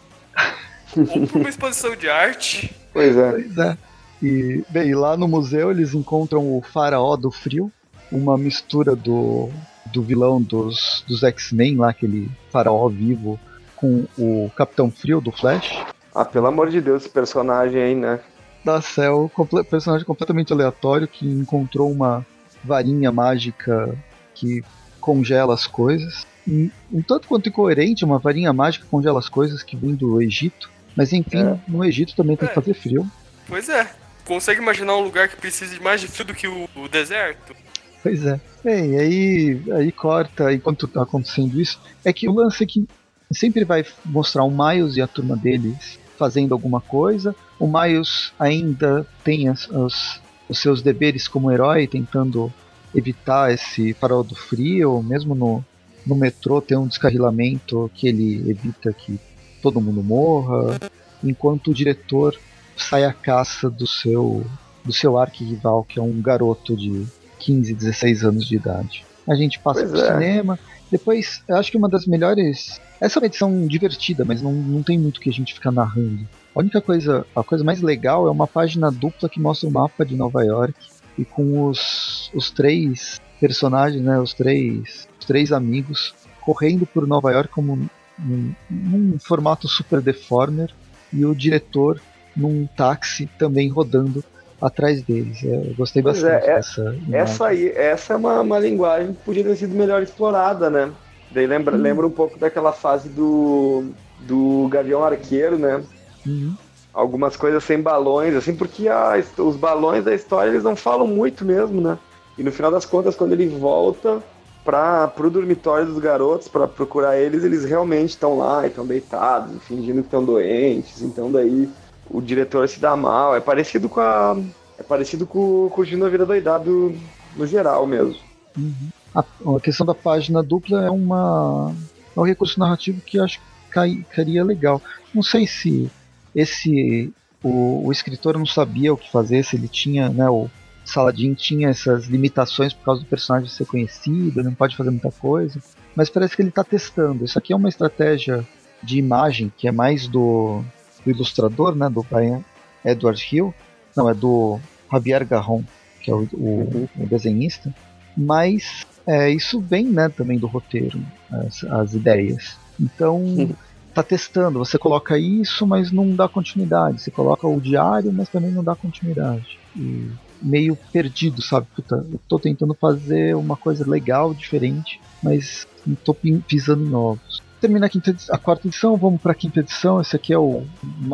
Ou pra uma exposição de arte. Pois é. Pois é. E, bem, lá no museu eles encontram o Faraó do Frio, uma mistura do, do vilão dos, dos X-Men, lá, aquele Faraó vivo, com o Capitão Frio do Flash. Ah, pelo amor de Deus, esse personagem aí, né? Da Cell, comple- personagem completamente aleatório que encontrou uma varinha mágica que congela as coisas. Um, um tanto quanto incoerente, uma varinha mágica que congela as coisas que vem do Egito. Mas enfim, É. no Egito também tem que É. fazer frio. Pois é. Consegue imaginar um lugar que precise de mais de frio do que o, o deserto? Pois é. Bem, aí, aí corta, enquanto tá acontecendo isso, é que o lance é que sempre vai mostrar o Miles e a turma deles fazendo alguma coisa. O Miles ainda tem as- os, os seus deveres como herói, tentando evitar esse farol do frio, mesmo no, no metrô tem um descarrilamento que ele evita que todo mundo morra, enquanto o diretor sai à caça do seu do seu arquirrival, que é um garoto de 15, 16 anos de idade. A gente passa Pois pro é. cinema. Depois, eu acho que uma das melhores. Essa é uma edição divertida, mas não, não tem muito que a gente ficar narrando. A única coisa, a coisa mais legal é uma página dupla que mostra o mapa de Nova York e com os, os três personagens, né, os três, os três amigos correndo por Nova York como num, num formato super deformer e o diretor num táxi também rodando atrás deles. É, eu gostei Pois bastante é, é- dessa. Essa aí, essa é uma, uma linguagem que podia ter sido melhor explorada, né? Daí lembra, lembra um pouco daquela fase do, do Gavião Arqueiro, né? Uhum. Algumas coisas sem balões, assim, porque a, os balões da história eles não falam muito mesmo, né? E no final das contas, quando ele volta para pro dormitório dos garotos para procurar eles, eles realmente estão lá, estão deitados, fingindo que estão doentes. Então daí o diretor se dá mal. É parecido com a é parecido com o Curtindo a Vida Doidado no geral mesmo. Uhum. A, a questão da página dupla é uma é um recurso narrativo que acho que cai, cairia legal. Não sei se esse o, o escritor não sabia o que fazer, se ele tinha, né, o, Saladin tinha essas limitações por causa do personagem ser conhecido, não pode fazer muita coisa. Mas parece que ele está testando. Isso aqui é uma estratégia de imagem que é mais do, do ilustrador, né, do Brian Edward Hill. Não, é do Javier Garron, que é o, o, o desenhista. Mas é, isso vem né, também do roteiro, as, as ideias. Então, tá testando. Você coloca isso, mas não dá continuidade. Você coloca o diário, mas também não dá continuidade. E meio perdido, sabe? Puta, eu tô tentando fazer uma coisa legal, diferente, mas não tô pisando em ovos. Termina a, quinta, a quarta edição, vamos para a quinta edição. Esse aqui é o,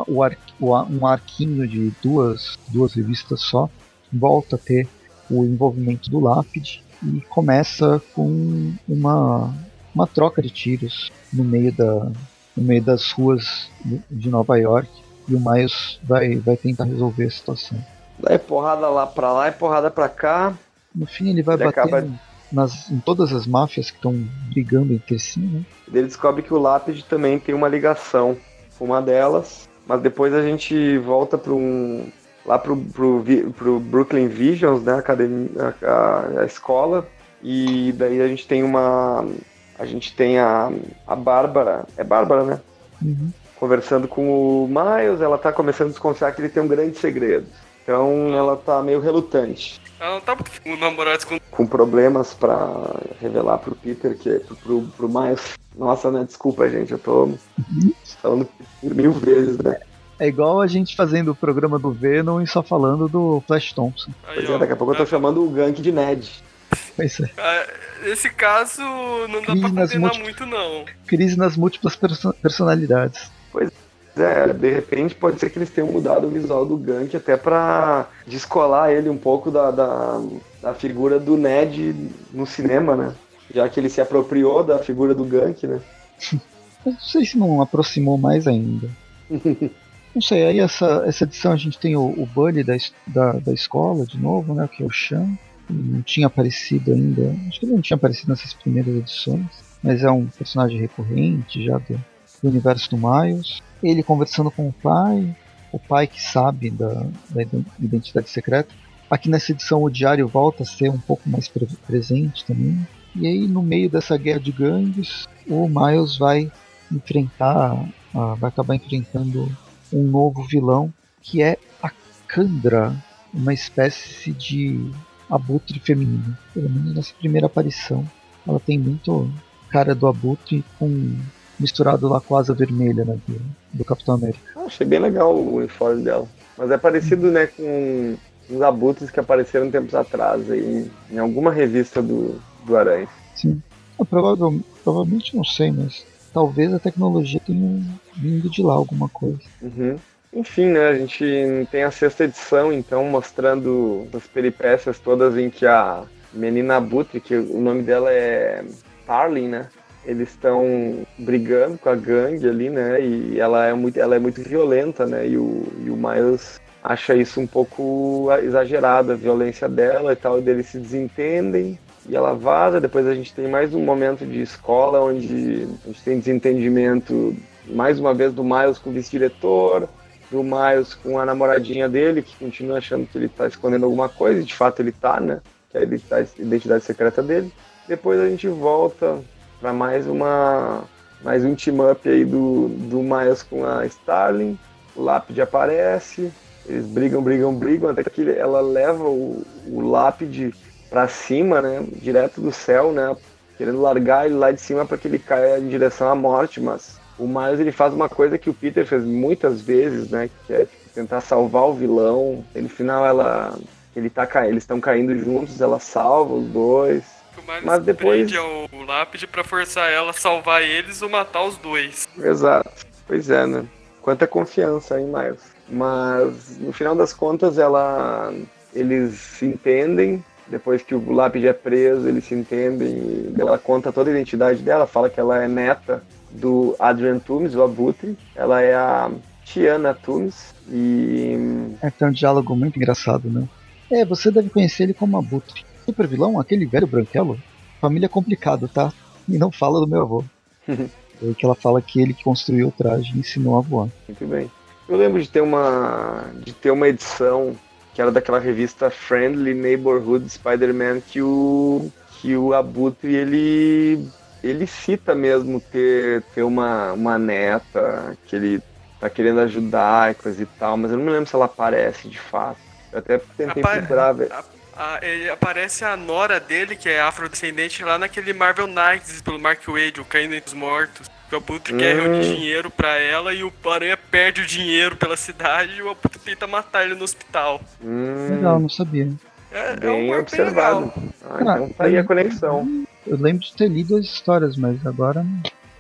o, ar, o, um arquinho de duas, duas revistas só. Volta a ter o envolvimento do Lápide e começa com uma, uma troca de tiros no meio, da, no meio das ruas de Nova York e o Miles vai, vai tentar resolver a situação. É porrada lá pra lá e porrada pra cá. No fim ele vai ele bater acaba... nas, em todas as máfias que estão brigando entre si, né? Ele descobre que o Lápide também tem uma ligação com uma delas, mas depois a gente volta para um lá pro, pro, pro Brooklyn Visions, né, a, academia, a, a, escola, e daí a gente tem uma a gente tem a, a Bárbara, é Bárbara, né? Uhum. Conversando com o Miles, ela tá começando a desconfiar que ele tem um grande segredo. Então ela tá meio relutante. Ela não tá com namorados com... com problemas para revelar pro Peter que pro, pro, pro Miles. Nossa, né? Desculpa, gente, eu tô falando mil vezes, né? É igual a gente fazendo o programa do Venom e só falando do Flash Thompson. Pois é, daqui a pouco eu tô chamando o gank de Ned. Pois é. Ah, esse caso não dá Crise pra condenar muito, não. Crise nas múltiplas perso personalidades. Pois é, de repente pode ser que eles tenham mudado o visual do Gank até para descolar ele um pouco da, da, da, figura do Ned no cinema, né? Já que ele se apropriou da figura do Gank, né? (laughs) Não sei se não aproximou mais ainda. (laughs) não sei, aí essa, essa edição a gente tem o, o Bully da, da, da escola de novo, né? Que é o Chan. Não tinha aparecido ainda. Acho que ele não tinha aparecido nessas primeiras edições. Mas é um personagem recorrente já do, do universo do Miles ele conversando com o pai, o pai que sabe da, da identidade secreta. Aqui nessa edição o diário volta a ser um pouco mais pre presente também. E aí no meio dessa guerra de gangues, o Miles vai enfrentar, uh, vai acabar enfrentando um novo vilão que é a Kandra, uma espécie de abutre feminino. Pelo menos nessa primeira aparição, ela tem muito cara do abutre com misturado lá com a asa vermelha né, do, do Capitão América. Ah, achei bem legal o uniforme dela. Mas é parecido né, com os abutres que apareceram tempos atrás aí, em alguma revista do, do Aranha. Sim. Ah, provável, provavelmente não sei, mas talvez a tecnologia tenha vindo de lá alguma coisa. Uhum. Enfim, né, a gente tem a sexta edição, então, mostrando as peripécias todas em que a menina abutre, que o nome dela é Tarlin, né? Eles estão brigando com a gangue ali, né? E ela é muito, ela é muito violenta, né? E o, e o Miles acha isso um pouco exagerado, a violência dela e tal, e eles se desentendem e ela vaza. Depois a gente tem mais um momento de escola onde a gente tem desentendimento, mais uma vez, do Miles com o vice-diretor, do Miles com a namoradinha dele, que continua achando que ele tá escondendo alguma coisa, e de fato ele tá, né? Que é a identidade secreta dele. Depois a gente volta para mais uma mais um team up aí do, do Miles com a Starling. O Lápide aparece, eles brigam, brigam, brigam, até que ela leva o, o Lápide para cima, né, direto do céu, né, querendo largar ele lá de cima para que ele caia em direção à morte, mas o Miles ele faz uma coisa que o Peter fez muitas vezes, né, que é tentar salvar o vilão. E no final ela ele tá eles estão caindo juntos, ela salva os dois que o Miles Mas depois... prende o lápide para forçar ela a salvar eles ou matar os dois. Exato. Pois é, né? Quanta confiança em Miles. Mas no final das contas ela eles se entendem. Depois que o lápide é preso, eles se entendem. ela conta toda a identidade dela, fala que ela é neta do Adrian Toomes, o Abutre. Ela é a Tiana Toomes. E. É, tem um diálogo muito engraçado, né? É, você deve conhecer ele como Abutre super vilão, aquele velho branquelo, família complicada, tá? E não fala do meu avô. (laughs) é que ela fala que ele que construiu o traje e ensinou a voar. Muito bem. Eu lembro de ter uma de ter uma edição que era daquela revista Friendly Neighborhood Spider-Man que o que o Abutre ele ele cita mesmo ter, ter uma, uma neta que ele tá querendo ajudar e coisa e tal, mas eu não me lembro se ela aparece de fato. Eu até tentei Apa procurar ver. A, ele aparece a nora dele, que é afrodescendente, lá naquele Marvel Knights pelo Mark Wade, o Caindo entre os Mortos. O Abutre hum. quer reunir dinheiro pra ela e o Aranha perde o dinheiro pela cidade e o Abutre tenta matar ele no hospital. Hum. Legal, não sabia. É, bem é um observado. Bem ah, então tá aí a conexão. Eu lembro de ter lido as histórias, mas agora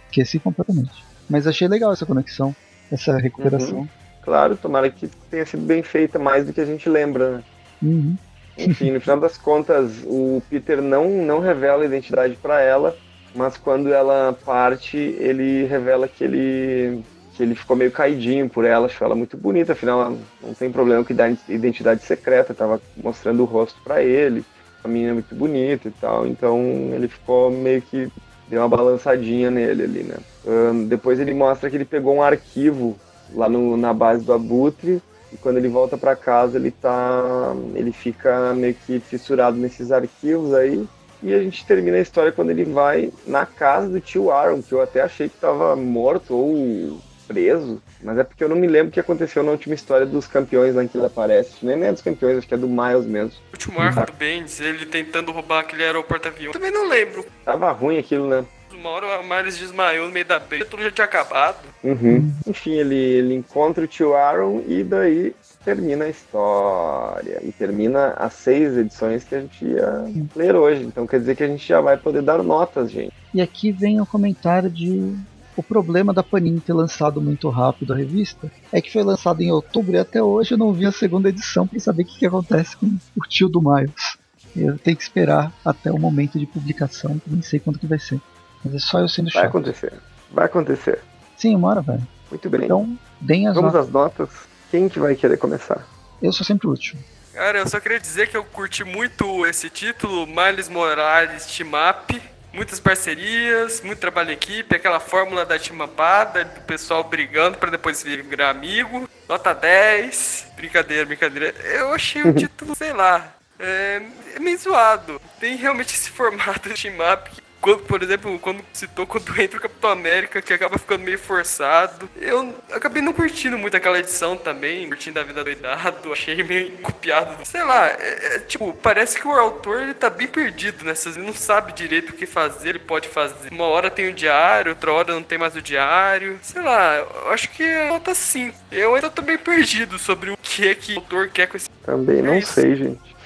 esqueci completamente. Mas achei legal essa conexão, essa recuperação. Uhum. Claro, tomara que tenha sido bem feita mais do que a gente lembra, né? Uhum. Enfim, no final das contas, o Peter não, não revela a identidade para ela, mas quando ela parte, ele revela que ele que ele ficou meio caidinho por ela, achou ela muito bonita, afinal não tem problema que dá identidade secreta, tava mostrando o rosto para ele, a menina é muito bonita e tal, então ele ficou meio que deu uma balançadinha nele ali, né? Um, depois ele mostra que ele pegou um arquivo lá no, na base do Abutre e quando ele volta para casa ele tá ele fica meio que fissurado nesses arquivos aí. E a gente termina a história quando ele vai na casa do tio Aaron que eu até achei que estava morto ou preso. Mas é porque eu não me lembro o que aconteceu na última história dos campeões lá em que ele aparece. Nem é dos campeões acho que é do Miles mesmo. O último arco do Bendis ele tentando roubar aquele aeroporto avião também não lembro. Tava ruim aquilo né uma hora o Miles desmaiou no meio da beira, tudo já tinha acabado. Uhum. Enfim, ele, ele encontra o tio Aaron e daí termina a história. E termina as seis edições que a gente ia ler hoje. Então quer dizer que a gente já vai poder dar notas, gente. E aqui vem o comentário de. O problema da Panini ter lançado muito rápido a revista é que foi lançado em outubro e até hoje eu não vi a segunda edição para saber o que, que acontece com o tio do Miles. Eu tenho que esperar até o momento de publicação, nem sei quanto que vai ser. Mas é só eu sendo chato. Vai acontecer. Vai acontecer. Sim, uma hora, velho. Muito bem. Então, deem as Vamos notas. às notas. Quem que vai querer começar? Eu sou sempre o último. Cara, eu só queria dizer que eu curti muito esse título, Miles Morales Team Up. Muitas parcerias, muito trabalho em equipe, aquela fórmula da timapada, do pessoal brigando para depois virar amigo. Nota 10. Brincadeira, brincadeira. Eu achei o (laughs) título, sei lá, é, é meio zoado. Tem realmente esse formato de team up que quando, por exemplo, quando citou (laughs) quando entra o Capitão América, que acaba ficando meio forçado. Eu acabei não curtindo muito aquela edição também, curtindo a vida doidado, (laughs) achei meio copiado. Sei lá, é, é, tipo, parece que o autor ele tá bem perdido nessas, ele não sabe direito o que fazer, ele pode fazer. Uma hora tem o diário, outra hora não tem mais o diário. Sei lá, eu acho que é nota 5. Eu ainda tô bem perdido sobre o que é que o autor quer com esse. Também não é sei, gente.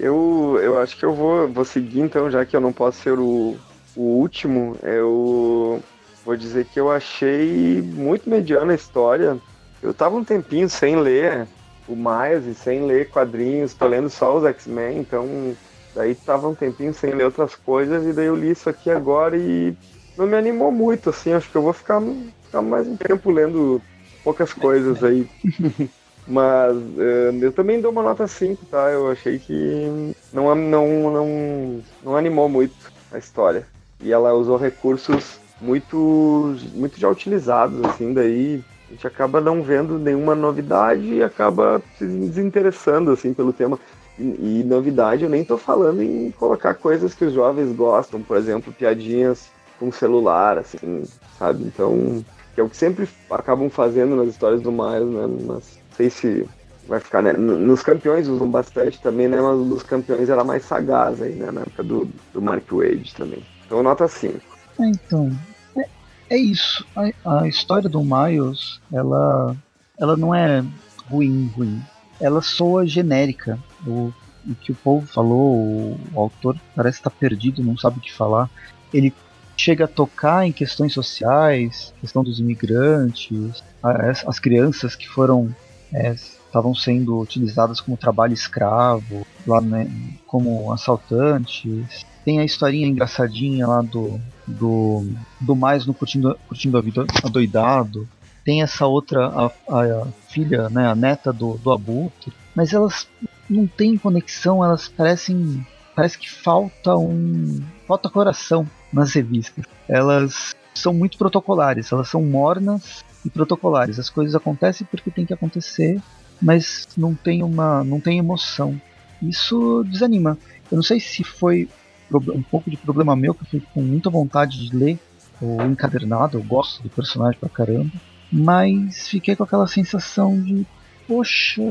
Eu, eu acho que eu vou, vou seguir então, já que eu não posso ser o, o último, eu vou dizer que eu achei muito mediana a história. Eu tava um tempinho sem ler o Miles sem ler quadrinhos, tô lendo só os X-Men, então daí tava um tempinho sem ler outras coisas e daí eu li isso aqui agora e não me animou muito, assim, acho que eu vou ficar, ficar mais um tempo lendo poucas coisas aí. (laughs) Mas uh, eu também dou uma nota 5, tá? Eu achei que não, não, não, não animou muito a história e ela usou recursos muito, muito já utilizados, assim, daí a gente acaba não vendo nenhuma novidade e acaba se desinteressando, assim, pelo tema. E, e novidade, eu nem tô falando em colocar coisas que os jovens gostam, por exemplo, piadinhas com celular, assim, sabe? Então, que é o que sempre acabam fazendo nas histórias do Miles, né? Sei se vai ficar, né? Nos campeões usam bastante também, né? Mas os campeões era mais sagaz aí, né? Na época do, do Mark Wade também. Então nota 5. É, então, é, é isso. A, a, história do Miles, ela, ela não é ruim, ruim. Ela soa genérica. O, o que o povo falou, o, o autor parece estar perdido, não sabe o que falar. Ele chega a tocar em questões sociais, questão dos imigrantes, as, as crianças que foram é, estavam sendo utilizadas como trabalho escravo, lá né, como assaltantes, tem a historinha engraçadinha lá do, do, do mais no Curtindo, Curtindo a Vida Adoidado. Tem essa outra, a, a, filha, né, a neta do, do Abutre. Mas elas não têm conexão, elas parecem. Parece que falta um. falta coração nas revistas. Elas são muito protocolares, elas são mornas e protocolares. As coisas acontecem porque tem que acontecer mas não tem uma, não tem emoção. Isso desanima. Eu não sei se foi um pouco de problema meu, que eu fico com muita vontade de ler o encadernado, eu gosto do personagem pra caramba, mas fiquei com aquela sensação de poxa,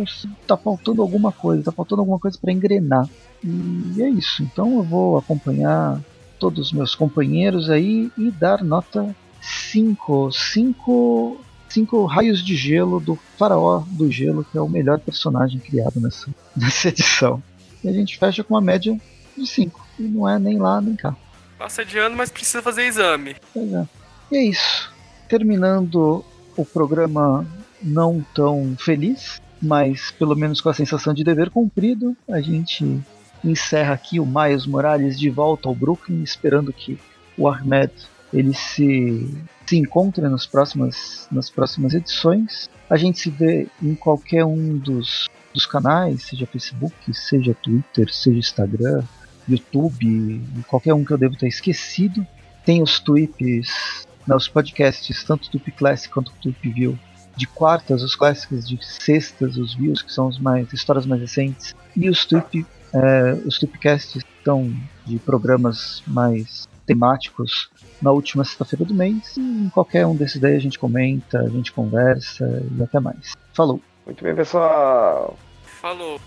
tá faltando alguma coisa, tá faltando alguma coisa para engrenar. E é isso. Então eu vou acompanhar todos os meus companheiros aí e dar nota 5. 5 cinco raios de gelo do Faraó do Gelo, que é o melhor personagem criado nessa, (laughs) nessa edição. E a gente fecha com uma média de 5. E não é nem lá nem cá. Passa de ano, mas precisa fazer exame. Pois é. E é isso. Terminando o programa não tão feliz, mas pelo menos com a sensação de dever cumprido, a gente encerra aqui o Miles Morales de volta ao Brooklyn, esperando que o Ahmed ele se, se encontre nas próximas, nas próximas edições. A gente se vê em qualquer um dos, dos canais, seja Facebook, seja Twitter, seja Instagram, YouTube, qualquer um que eu devo ter esquecido. Tem os tweets, né, os podcasts, tanto do Classic quanto do View, de quartas, os clássicos de sextas, os views, que são os mais histórias mais recentes, e os tweep, é, os tweepcasts são de programas mais temáticos na última sexta-feira do mês. E em qualquer um desses daí a gente comenta, a gente conversa e até mais. Falou. Muito bem, pessoal. Falou.